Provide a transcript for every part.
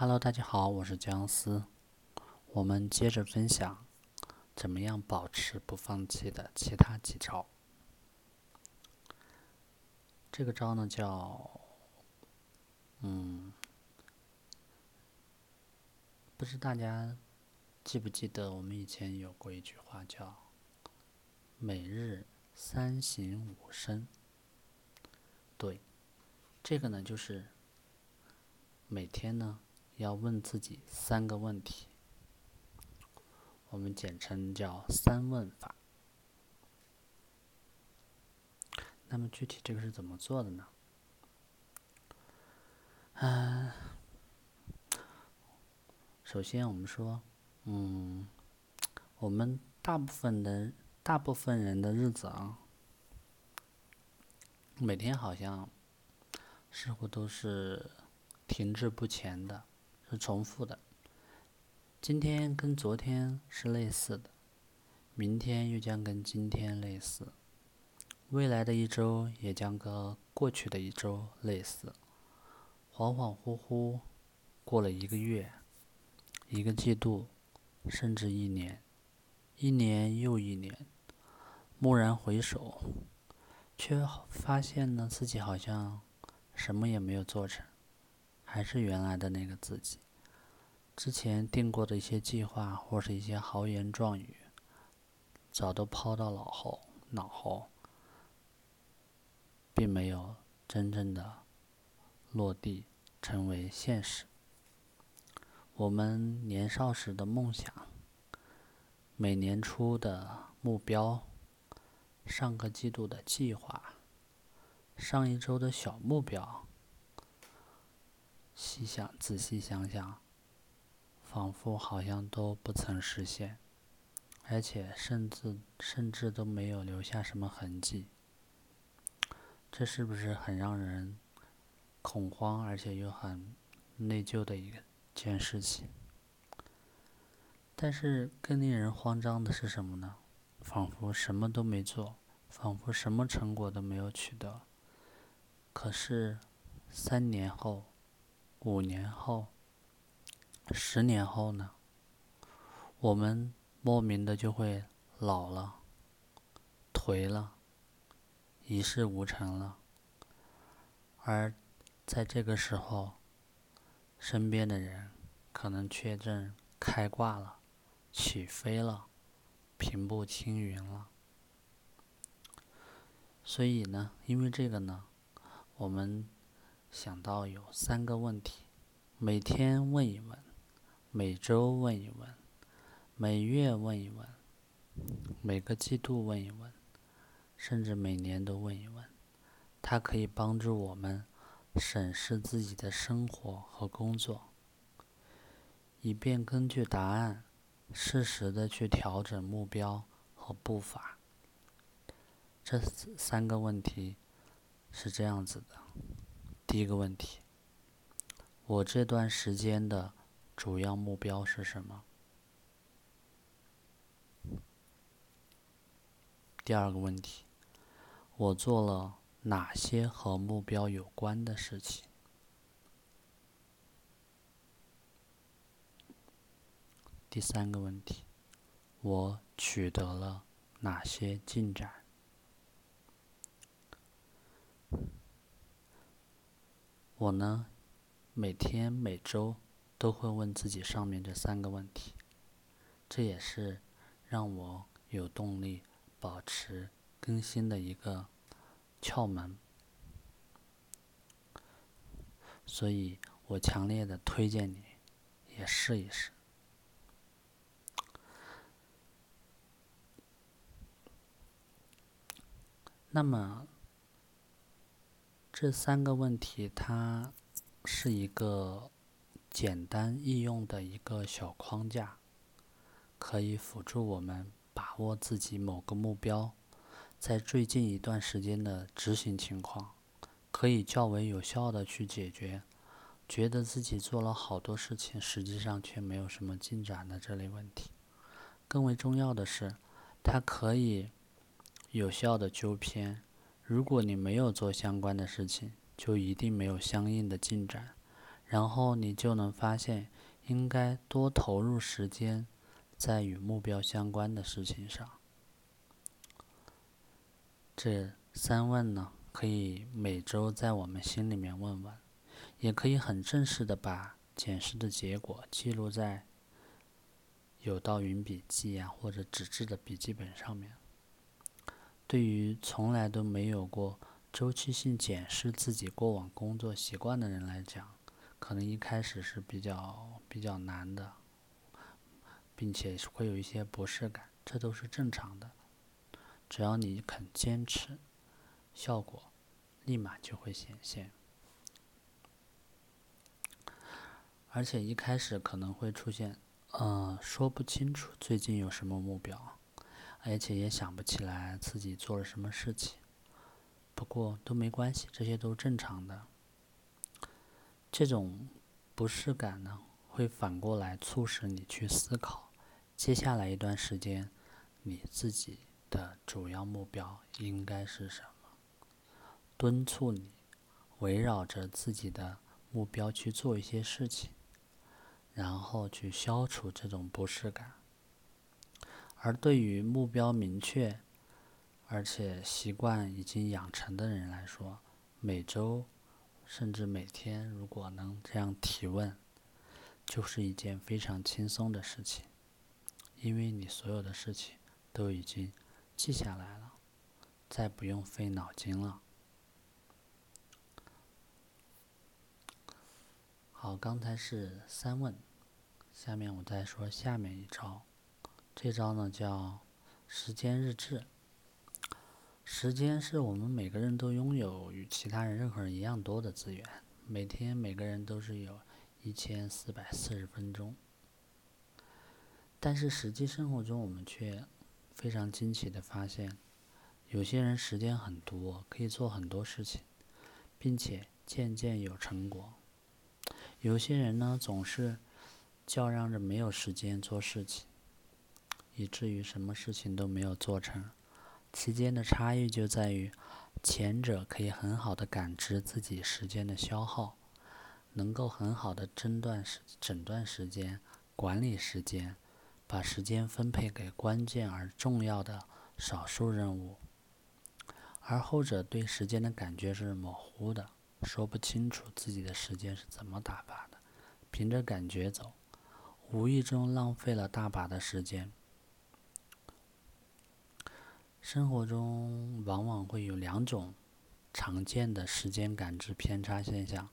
Hello，大家好，我是姜思。我们接着分享怎么样保持不放弃的其他几招。这个招呢叫，嗯，不知大家记不记得我们以前有过一句话叫“每日三省吾身”。对，这个呢就是每天呢。要问自己三个问题，我们简称叫三问法。那么具体这个是怎么做的呢？嗯，首先我们说，嗯，我们大部分的大部分人的日子啊，每天好像似乎都是停滞不前的。是重复的，今天跟昨天是类似的，明天又将跟今天类似，未来的一周也将跟过去的一周类似，恍恍惚惚过了一个月，一个季度，甚至一年，一年又一年，蓦然回首，却发现呢自己好像什么也没有做成。还是原来的那个自己，之前定过的一些计划或是一些豪言壮语，早都抛到脑后，脑后，并没有真正的落地成为现实。我们年少时的梦想，每年初的目标，上个季度的计划，上一周的小目标。细想，仔细想想，仿佛好像都不曾实现，而且甚至甚至都没有留下什么痕迹。这是不是很让人恐慌，而且又很内疚的一件事情？但是更令人慌张的是什么呢？仿佛什么都没做，仿佛什么成果都没有取得。可是三年后。五年后，十年后呢？我们莫名的就会老了、颓了、一事无成了。而在这个时候，身边的人可能却正开挂了、起飞了、平步青云了。所以呢，因为这个呢，我们。想到有三个问题，每天问一问，每周问一问，每月问一问，每个季度问一问，甚至每年都问一问。它可以帮助我们审视自己的生活和工作，以便根据答案适时的去调整目标和步伐。这三个问题是这样子的。第一个问题，我这段时间的主要目标是什么？第二个问题，我做了哪些和目标有关的事情？第三个问题，我取得了哪些进展？我呢，每天每周都会问自己上面这三个问题，这也是让我有动力保持更新的一个窍门，所以我强烈的推荐你也试一试。那么。这三个问题，它是一个简单易用的一个小框架，可以辅助我们把握自己某个目标在最近一段时间的执行情况，可以较为有效的去解决觉得自己做了好多事情，实际上却没有什么进展的这类问题。更为重要的是，它可以有效的纠偏。如果你没有做相关的事情，就一定没有相应的进展，然后你就能发现，应该多投入时间在与目标相关的事情上。这三问呢，可以每周在我们心里面问问，也可以很正式的把检视的结果记录在有道云笔记呀或者纸质的笔记本上面。对于从来都没有过周期性检视自己过往工作习惯的人来讲，可能一开始是比较比较难的，并且会有一些不适感，这都是正常的。只要你肯坚持，效果立马就会显现。而且一开始可能会出现，呃，说不清楚最近有什么目标，而且也想不起来自己做了什么事情。不过都没关系，这些都正常的。这种不适感呢，会反过来促使你去思考，接下来一段时间你自己。的主要目标应该是什么？敦促你围绕着自己的目标去做一些事情，然后去消除这种不适感。而对于目标明确而且习惯已经养成的人来说，每周甚至每天如果能这样提问，就是一件非常轻松的事情，因为你所有的事情都已经。记下来了，再不用费脑筋了。好，刚才是三问，下面我再说下面一招。这招呢叫时间日志。时间是我们每个人都拥有与其他人任何人一样多的资源，每天每个人都是有一千四百四十分钟，但是实际生活中我们却。非常惊奇的发现，有些人时间很多，可以做很多事情，并且渐渐有成果；有些人呢，总是叫嚷着没有时间做事情，以至于什么事情都没有做成。其间的差异就在于，前者可以很好的感知自己时间的消耗，能够很好的诊断时诊断时间，管理时间。把时间分配给关键而重要的少数任务，而后者对时间的感觉是模糊的，说不清楚自己的时间是怎么打发的，凭着感觉走，无意中浪费了大把的时间。生活中往往会有两种常见的时间感知偏差现象，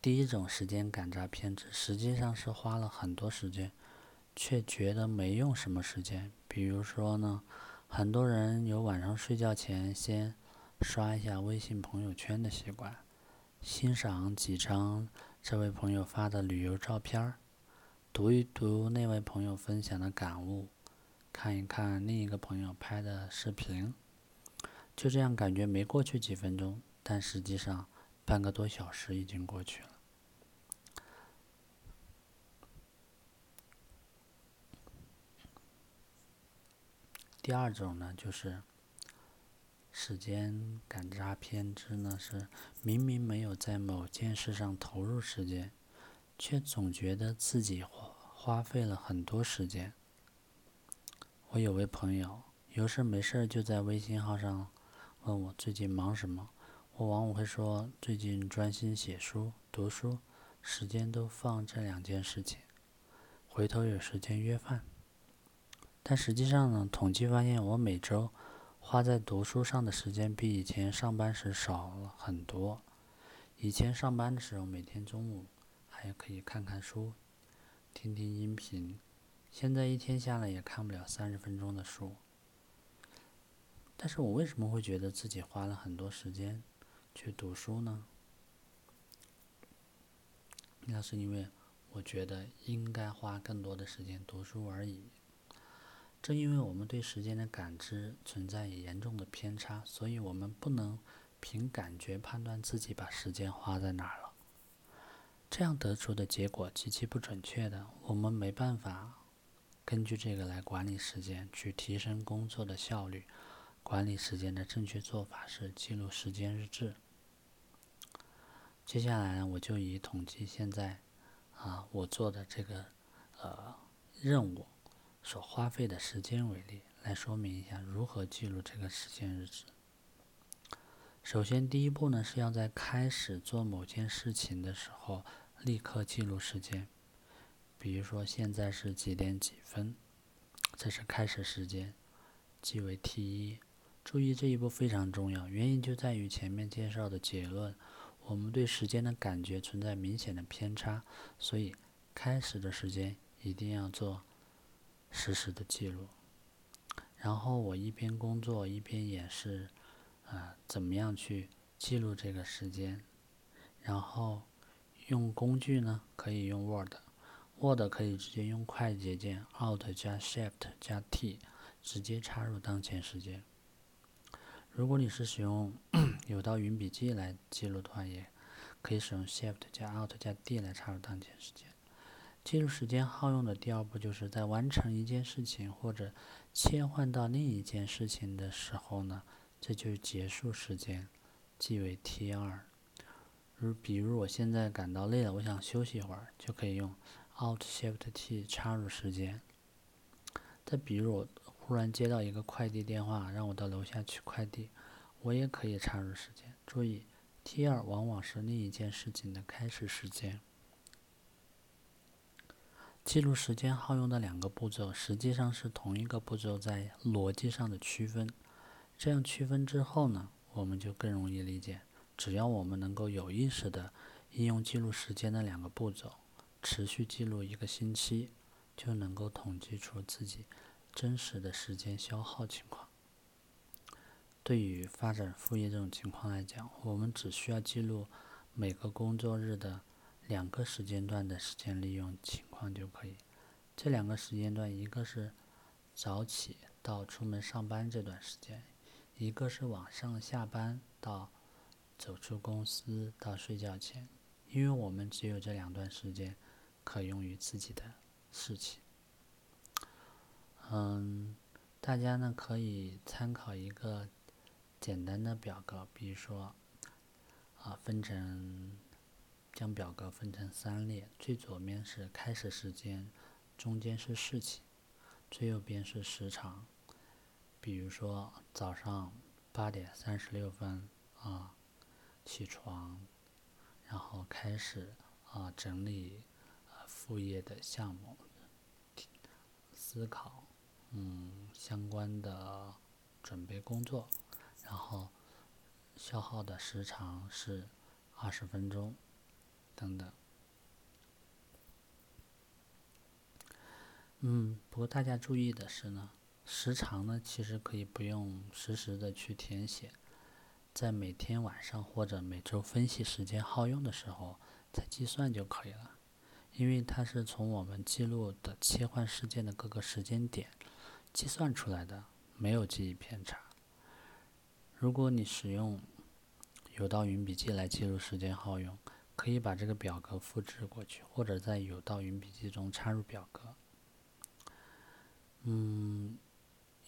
第一种时间感知偏执，实际上是花了很多时间。却觉得没用什么时间，比如说呢，很多人有晚上睡觉前先刷一下微信朋友圈的习惯，欣赏几张这位朋友发的旅游照片，读一读那位朋友分享的感悟，看一看另一个朋友拍的视频，就这样感觉没过去几分钟，但实际上半个多小时已经过去了。第二种呢，就是时间感知偏执呢，是明明没有在某件事上投入时间，却总觉得自己花花费了很多时间。我有位朋友，有事没事就在微信号上问我最近忙什么，我往往会说最近专心写书、读书，时间都放这两件事情，回头有时间约饭。但实际上呢，统计发现，我每周花在读书上的时间比以前上班时少了很多。以前上班的时候，每天中午还可以看看书、听听音频，现在一天下来也看不了三十分钟的书。但是我为什么会觉得自己花了很多时间去读书呢？那是因为我觉得应该花更多的时间读书而已。正因为我们对时间的感知存在严重的偏差，所以我们不能凭感觉判断自己把时间花在哪儿了。这样得出的结果极其不准确的，我们没办法根据这个来管理时间，去提升工作的效率。管理时间的正确做法是记录时间日志。接下来呢我就以统计现在啊我做的这个呃任务所花费的时间为例，来说明一下如何记录这个时间日志。首先，第一步呢是要在开始做某件事情的时候立刻记录时间。比如说，现在是几点几分，这是开始时间，记为 T 一。注意这一步非常重要，原因就在于前面介绍的结论，我们对时间的感觉存在明显的偏差，所以开始的时间一定要做实时的记录。然后我一边工作一边演示。啊，怎么样去记录这个时间？然后用工具呢？可以用 Word Word 可以直接用快捷键 Alt 加 Shift 加 T，直接插入当前时间。如果你是使用 有道云笔记来记录的话，也可以使用 Shift 加 Alt 加 D 来插入当前时间。记录时间耗用的第二步，就是在完成一件事情或者切换到另一件事情的时候呢。这就是结束时间，记为 T 二。如比如我现在感到累了，我想休息一会儿，就可以用 Alt Shift T 插入时间。再比如我忽然接到一个快递电话，让我到楼下取快递，我也可以插入时间。注意，T 二往往是另一件事情的开始时间。记录时间耗用的两个步骤，实际上是同一个步骤在逻辑上的区分。这样区分之后呢，我们就更容易理解。只要我们能够有意识地应用记录时间的两个步骤，持续记录一个星期，就能够统计出自己真实的时间消耗情况。对于发展副业这种情况来讲，我们只需要记录每个工作日的两个时间段的时间利用情况就可以。这两个时间段，一个是早起到出门上班这段时间。一个是晚上下班到走出公司到睡觉前，因为我们只有这两段时间可用于自己的事情。嗯，大家呢可以参考一个简单的表格，比如说啊，分成将表格分成三列，最左面是开始时间，中间是事情，最右边是时长。比如说早上八点三十六分啊起床，然后开始啊整理副业的项目，思考嗯相关的准备工作，然后消耗的时长是二十分钟等等。嗯，不过大家注意的是呢。时长呢，其实可以不用实时的去填写，在每天晚上或者每周分析时间耗用的时候再计算就可以了，因为它是从我们记录的切换事件的各个时间点计算出来的，没有记忆偏差。如果你使用有道云笔记来记录时间耗用，可以把这个表格复制过去，或者在有道云笔记中插入表格。嗯。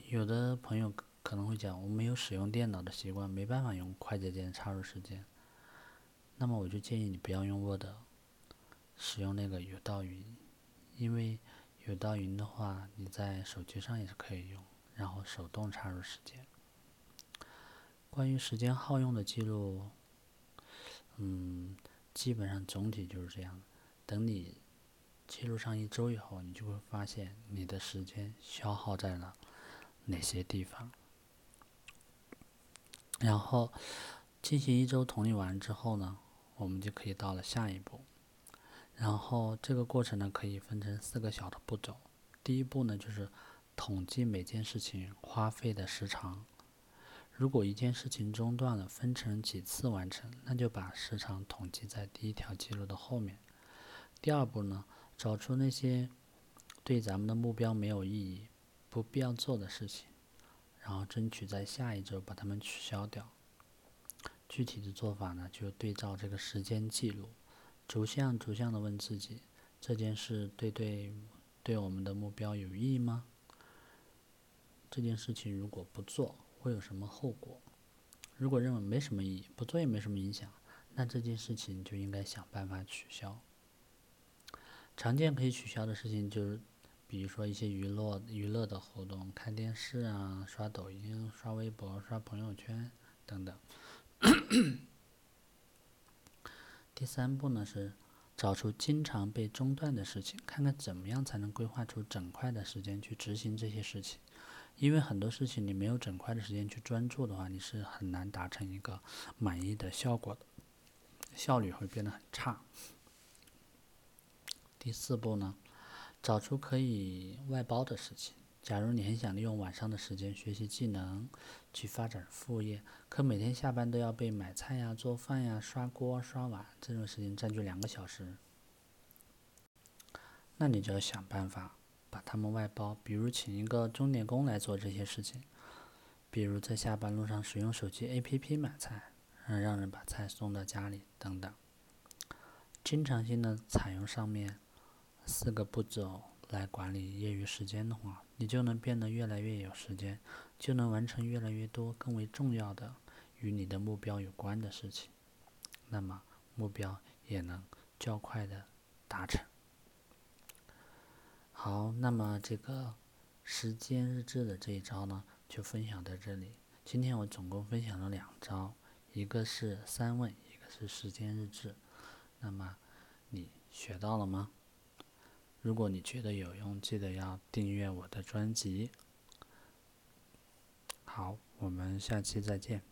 有的朋友可能会讲，我没有使用电脑的习惯，没办法用快捷键插入时间。那么我就建议你不要用 Word，使用那个有道云，因为有道云的话，你在手机上也是可以用，然后手动插入时间。关于时间耗用的记录，嗯，基本上总体就是这样。等你记录上一周以后，你就会发现你的时间消耗在了。哪些地方？然后进行一周统计完之后呢，我们就可以到了下一步。然后这个过程呢，可以分成四个小的步骤。第一步呢，就是统计每件事情花费的时长。如果一件事情中断了，分成几次完成，那就把时长统计在第一条记录的后面。第二步呢，找出那些对咱们的目标没有意义。不必要做的事情，然后争取在下一周把它们取消掉。具体的做法呢，就对照这个时间记录，逐项逐项的问自己：这件事对对对我们的目标有意义吗？这件事情如果不做，会有什么后果？如果认为没什么意义，不做也没什么影响，那这件事情就应该想办法取消。常见可以取消的事情就是，比如说一些娱乐娱乐的活动，看电视啊、刷抖音、刷微博、刷朋友圈等等。第三步呢是找出经常被中断的事情，看看怎么样才能规划出整块的时间去执行这些事情。因为很多事情你没有整块的时间去专注的话，你是很难达成一个满意的效果的，效率会变得很差。第四步呢，找出可以外包的事情。假如你很想利用晚上的时间学习技能，去发展副业，可每天下班都要被买菜呀、做饭呀、刷锅、刷碗这种事情占据两个小时，那你就要想办法把他们外包，比如请一个钟点工来做这些事情，比如在下班路上使用手机 APP 买菜，让人把菜送到家里等等。经常性的采用上面四个步骤。来管理业余时间的话，你就能变得越来越有时间，就能完成越来越多更为重要的与你的目标有关的事情，那么目标也能较快的达成。好，那么这个时间日志的这一招呢，就分享到这里。今天我总共分享了两招，一个是三问，一个是时间日志。那么你学到了吗？如果你觉得有用，记得要订阅我的专辑。好，我们下期再见。